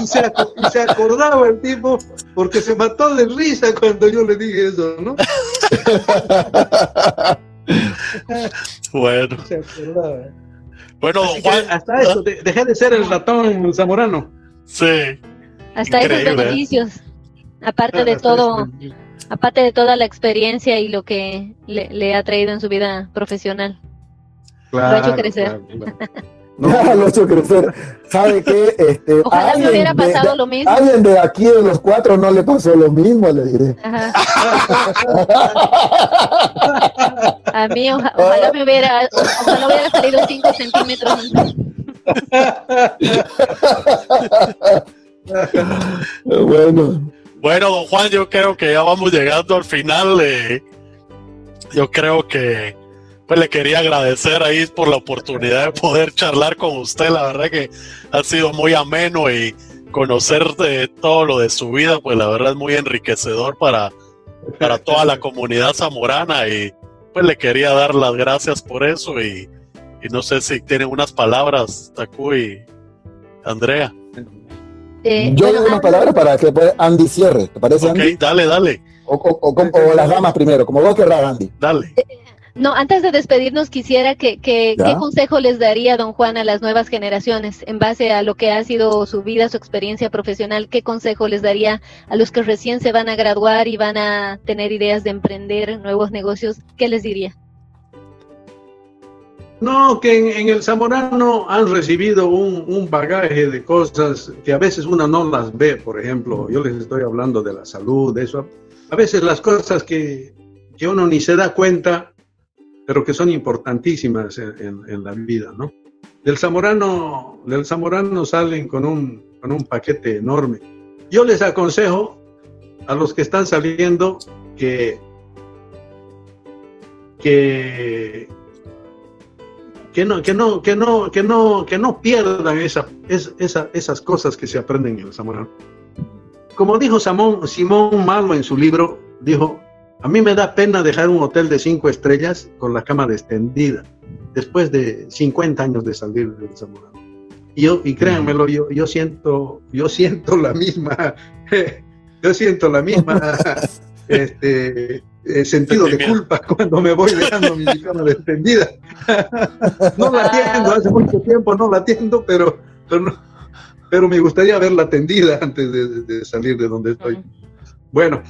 Y, se, acordaba el tipo porque se mató de risa cuando yo le dije eso, ¿no? bueno. Bueno, Juan, hasta eso, dejé de ser el ratón zamorano. Sí. Hasta esos beneficios. Aparte de todo, aparte de toda la experiencia y lo que le, ha traído en su vida profesional. lo ha hecho crecer. No, lo ha hecho crecer. ¿Sabe qué? Este, Ojalá me hubiera pasado lo mismo. Alguien de aquí de los cuatro no le pasó lo mismo, le diré. A mí, ojalá me hubiera, ojalá hubiera salido cinco centímetros. bueno. Bueno, don Juan, yo creo que ya vamos llegando al final. Eh, yo creo que pues le quería agradecer ahí por la oportunidad de poder charlar con usted. La verdad que ha sido muy ameno y conocer de todo lo de su vida, pues la verdad es muy enriquecedor para, para toda la comunidad zamorana y pues le quería dar las gracias por eso y, no sé si tienen unas palabras, Taku y Andrea. Eh, Yo digo una palabra para que Andy cierre, ¿te parece? Ok, dale, dale. O, las damas primero, como vos querrás, Andy. Dale. Eh, no, antes de despedirnos quisiera que, que qué consejo les daría don Juan a las nuevas generaciones en base a lo que ha sido su vida, su experiencia profesional, qué consejo les daría a los que recién se van a graduar y van a tener ideas de emprender nuevos negocios, ¿qué les diría? No, que en, el Zamorano han recibido un, bagaje de cosas que a veces uno no las ve, por ejemplo, yo les estoy hablando de la salud, de eso. A veces las cosas que, uno ni se da cuenta, pero que son importantísimas en, la vida, ¿no? Del Zamorano, del Zamorano salen con un, con un paquete enorme. Yo les aconsejo a los que están saliendo que, que que no, que no, que no, que no, que no pierdan esa, esas cosas que se aprenden en el zamorano. Como dijo Simón, Simón Malo en su libro, dijo, a mí me da pena dejar un hotel de cinco estrellas con la cama extendida, después de 50 años de salir del zamorano. Y yo, y créanmelo, yo, yo siento, yo siento la misma, yo siento la misma, este, eh, sentido de culpa cuando me voy dejando mi cámara extendida. no la atiendo, hace mucho tiempo no la atiendo, pero, pero, me gustaría verla atendida antes de, salir de donde estoy. Bueno,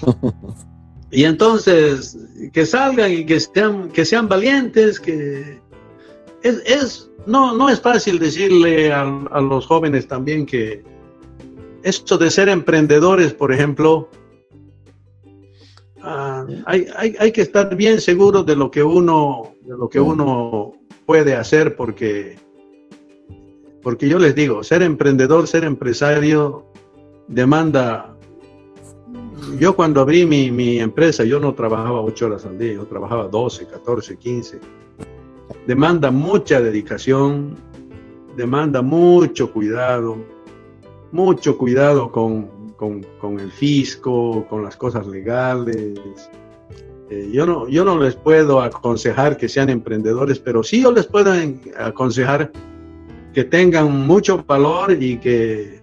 y entonces que salgan y que sean, que sean valientes, que, es, es, no, no es fácil decirle a, a los jóvenes también que esto de ser emprendedores, por ejemplo, ah, hay, hay, hay, que estar bien seguro de lo que uno, de lo que uno puede hacer, porque, porque yo les digo, ser emprendedor, ser empresario, demanda. Yo cuando abrí mi, mi empresa, yo no trabajaba ocho horas al día, yo trabajaba 12, 14, 15. Demanda mucha dedicación, demanda mucho cuidado, mucho cuidado con, con, con el fisco, con las cosas legales. Eh, yo, no, yo no les puedo aconsejar que sean emprendedores, pero sí yo les puedo aconsejar que tengan mucho valor y que,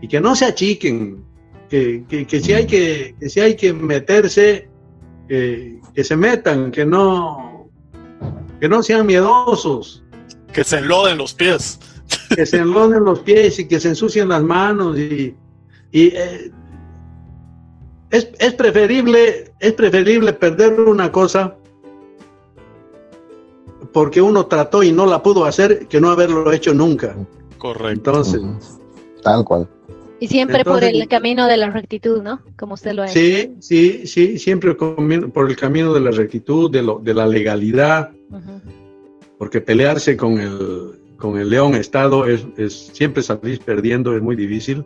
y que no se achiquen, que, que, que si, hay que, que si hay que meterse, que se metan, que no, que no sean miedosos. Que se enloden los pies que se enloden los pies y que se ensucien las manos y, y eh, es, es, preferible es preferible perder una cosa porque uno trató y no la pudo hacer que no haberlo hecho nunca. Correcto. Entonces, tal cual. Y siempre Entonces, por el camino de la rectitud, ¿no? Como usted lo ha hecho. Sí, sí, sí, siempre por el camino de la rectitud, de, lo, de la legalidad, uh -huh. porque pelearse con el, con el León Estado es, es, siempre salir perdiendo, es muy difícil.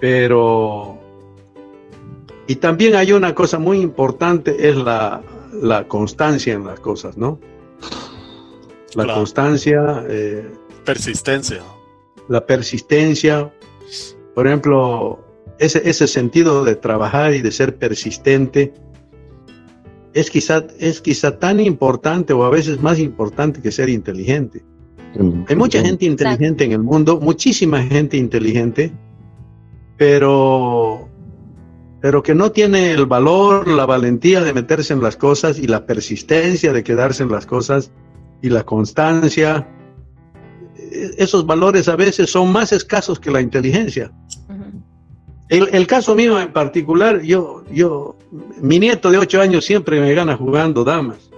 Pero, y también hay una cosa muy importante, es la, la constancia en las cosas, ¿no? La claro. constancia. Eh, persistencia. La persistencia. Por ejemplo, ese, ese sentido de trabajar y de ser persistente es quizá, es quizá tan importante o a veces más importante que ser inteligente. Hay mucha gente inteligente en el mundo, muchísima gente inteligente, pero, pero que no tiene el valor, la valentía de meterse en las cosas y la persistencia de quedarse en las cosas y la constancia. Esos valores a veces son más escasos que la inteligencia. Uh -huh. el, el, caso mío en particular, yo, yo, mi nieto de ocho años siempre me gana jugando damas.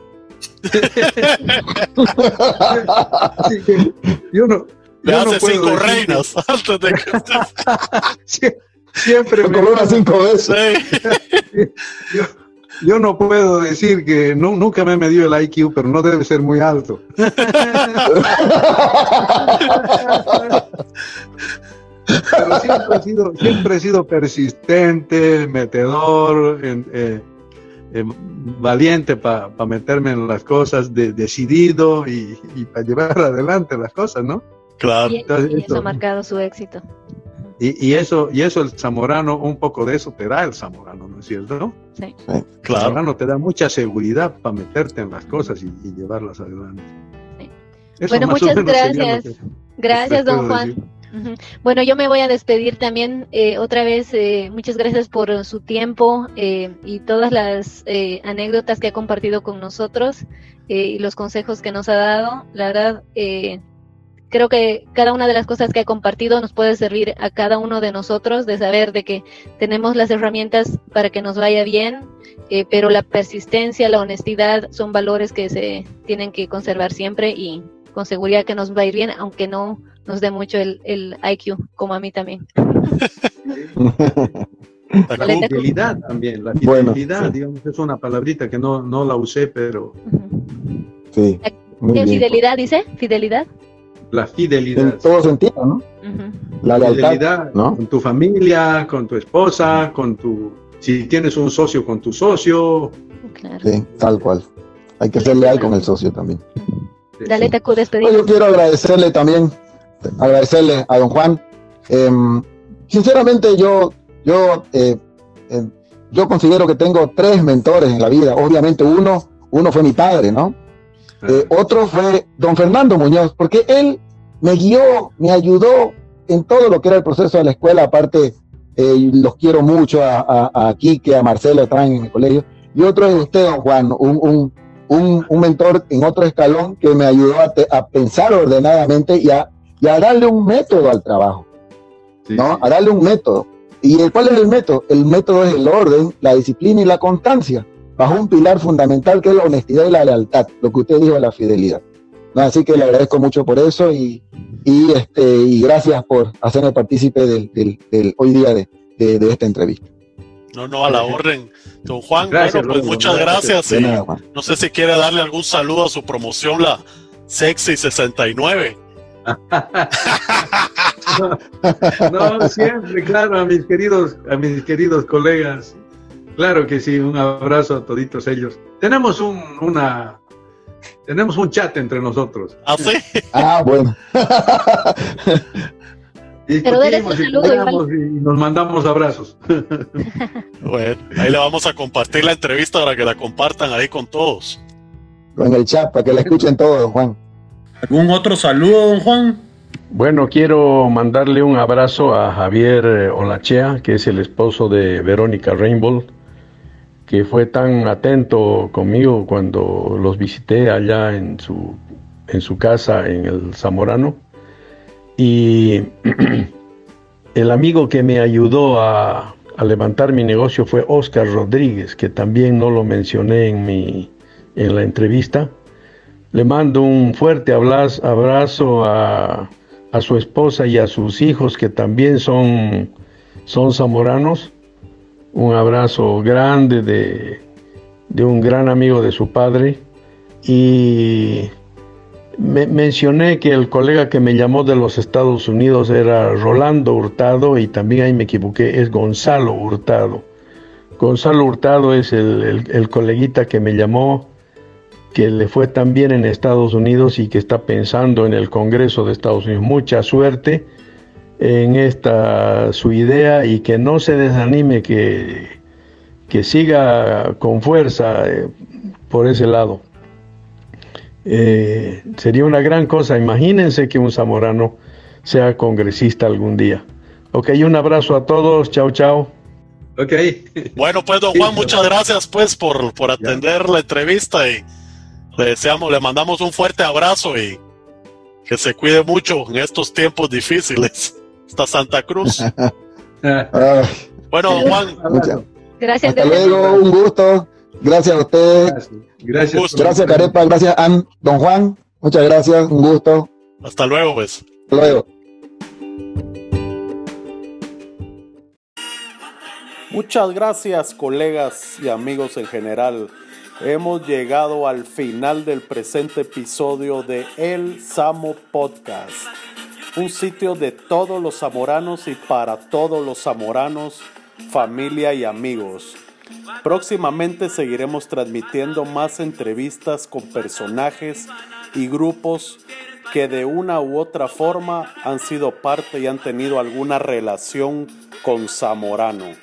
yo no. Le yo hace no cinco reinas antes de que siempre me corona cinco veces. Sí. yo, yo, no puedo decir que no, nunca me he medido el IQ, pero no debe ser muy alto. pero siempre he sido, siempre he sido persistente, metedor, en, eh, eh, valiente para pa meterme en las cosas, de, decidido y, y para llevar adelante las cosas, ¿no? Claro. Y eso ha marcado su éxito. Y, y, eso, y eso el zamorano, un poco de eso te da el zamorano, ¿no es cierto? Sí. El claro. zamorano te da mucha seguridad para meterte en las cosas y, y llevarlas adelante. Sí. Bueno, muchas gracias. Que, gracias, don Juan. Decir. Bueno, yo me voy a despedir también eh, otra vez. Eh, muchas gracias por su tiempo eh, y todas las eh, anécdotas que ha compartido con nosotros eh, y los consejos que nos ha dado. La verdad, eh, creo que cada una de las cosas que ha compartido nos puede servir a cada uno de nosotros de saber de que tenemos las herramientas para que nos vaya bien, pero la persistencia, la honestidad son valores que se tienen que conservar siempre y con seguridad que nos va a ir bien, aunque no nos dé mucho el, el IQ, como a mí también. La fidelidad también, la fidelidad, bueno, sí. digamos, es una palabrita que no, no la usé, pero... Uh -huh. Sí. ¿Qué fidelidad dice? ¿Fidelidad? La fidelidad. En todo sentido, ¿no? Uh -huh. La lealtad, ¿no? Con tu familia, con tu esposa, con tu... Si tienes un socio, con tu socio. Claro. Sí, tal cual. Hay que ser leal con el socio también. Dale, te despedir. Yo quiero agradecerle también agradecerle a don Juan. Eh, sinceramente yo, yo, eh, eh, yo considero que tengo tres mentores en la vida. Obviamente uno, uno fue mi padre, ¿no? Eh, otro fue don Fernando Muñoz, porque él me guió, me ayudó en todo lo que era el proceso de la escuela. Aparte, eh, los quiero mucho a, a, a Quique, a Marcelo, están en el colegio. Y otro es usted, don Juan, un, un, un, un mentor en otro escalón que me ayudó a, te, a pensar ordenadamente y a y a darle un método al trabajo, sí. ¿no? A darle un método. ¿Y el, cuál es el método? El método es el orden, la disciplina y la constancia, bajo un pilar fundamental que es la honestidad y la lealtad, lo que usted dijo de la fidelidad. Así que le agradezco mucho por eso y, y, este, y gracias por hacerme partícipe del, del, hoy día de, de, esta entrevista. No, no, a la orden. Don Juan, bueno, pues muchas gracias. no sé si quiere darle algún saludo a su promoción, la Sexy 69. no, siempre, claro, a mis queridos, a mis queridos colegas. Claro que sí, un abrazo a toditos ellos. Tenemos un, una, tenemos un chat entre nosotros. ¿Ah, sí? ah, bueno. Pero y, y nos mandamos abrazos. bueno, ahí le vamos a compartir la entrevista para que la compartan ahí con todos. En el chat, para que la escuchen todos, Juan. ¿Algún otro saludo, don Juan? Bueno, quiero mandarle un abrazo a Javier eh, Olachea, que es el esposo de Verónica Rainbow, que fue tan atento conmigo cuando los visité allá en su, en su casa en el Zamorano. Y el amigo que me ayudó a, a levantar mi negocio fue Oscar Rodríguez, que también no lo mencioné en, mi, en la entrevista le mando un fuerte abrazo a, su esposa y a sus hijos que también son, son zamoranos. Un abrazo grande de, de un gran amigo de su padre. Y me, mencioné que el colega que me llamó de los Estados Unidos era Rolando Hurtado y también ahí me equivoqué, es Gonzalo Hurtado. Gonzalo Hurtado es el, el coleguita que me llamó que le fue tan bien en Estados Unidos y que está pensando en el Congreso de Estados Unidos. Mucha suerte en esta su idea y que no se desanime, que, que siga con fuerza eh, por ese lado. Eh, sería una gran cosa. Imagínense que un zamorano sea congresista algún día. Ok, un abrazo a todos. Chao, chao. Ok. Bueno, pues, don Juan, muchas gracias pues por, por atender la entrevista y le deseamos, le mandamos un fuerte abrazo y que se cuide mucho en estos tiempos difíciles. Hasta Santa Cruz. bueno, Juan. Gracias. Hasta luego, un gusto. Gracias a usted. Gracias. Gracias, Carepa. Gracias, a don Juan. Muchas gracias, un gusto. Hasta luego, pues. Hasta luego. Muchas gracias, colegas y amigos en general Hemos llegado al final del presente episodio de El Samo Podcast, un sitio de todos los zamoranos y para todos los zamoranos, familia y amigos. Próximamente seguiremos transmitiendo más entrevistas con personajes y grupos que de una u otra forma han sido parte y han tenido alguna relación con Zamorano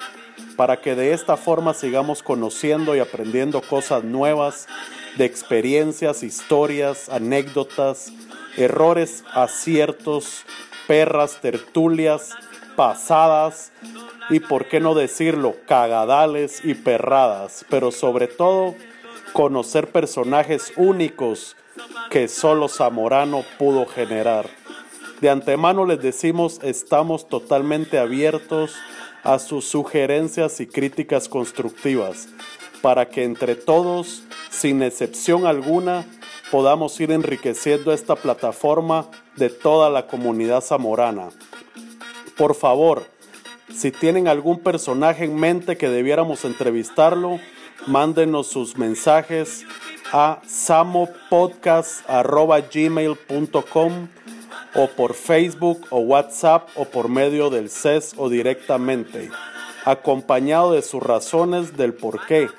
para que de esta forma sigamos conociendo y aprendiendo cosas nuevas, de experiencias, historias, anécdotas, errores, aciertos, perras, tertulias, pasadas y, por qué no decirlo, cagadales y perradas, pero sobre todo conocer personajes únicos que solo Zamorano pudo generar. De antemano les decimos, estamos totalmente abiertos a sus sugerencias y críticas constructivas, para que entre todos, sin excepción alguna, podamos ir enriqueciendo esta plataforma de toda la comunidad zamorana. Por favor, si tienen algún personaje en mente que debiéramos entrevistarlo, mándenos sus mensajes a samopodcast.gmail.com o por Facebook o WhatsApp o por medio del CES o directamente, acompañado de sus razones del por qué.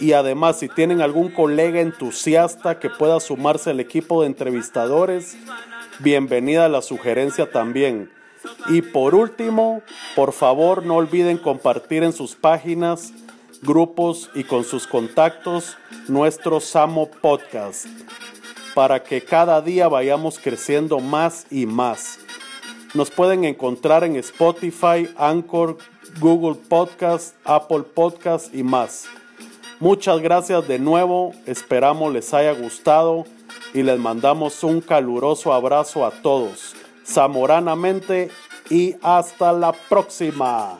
Y además, si tienen algún colega entusiasta que pueda sumarse al equipo de entrevistadores, bienvenida a la sugerencia también. Y por último, por favor no olviden compartir en sus páginas, grupos y con sus contactos nuestro Samo Podcast para que cada día vayamos creciendo más y más. Nos pueden encontrar en Spotify, Anchor, Google Podcast, Apple Podcast y más. Muchas gracias de nuevo, esperamos les haya gustado y les mandamos un caluroso abrazo a todos, zamoranamente y hasta la próxima.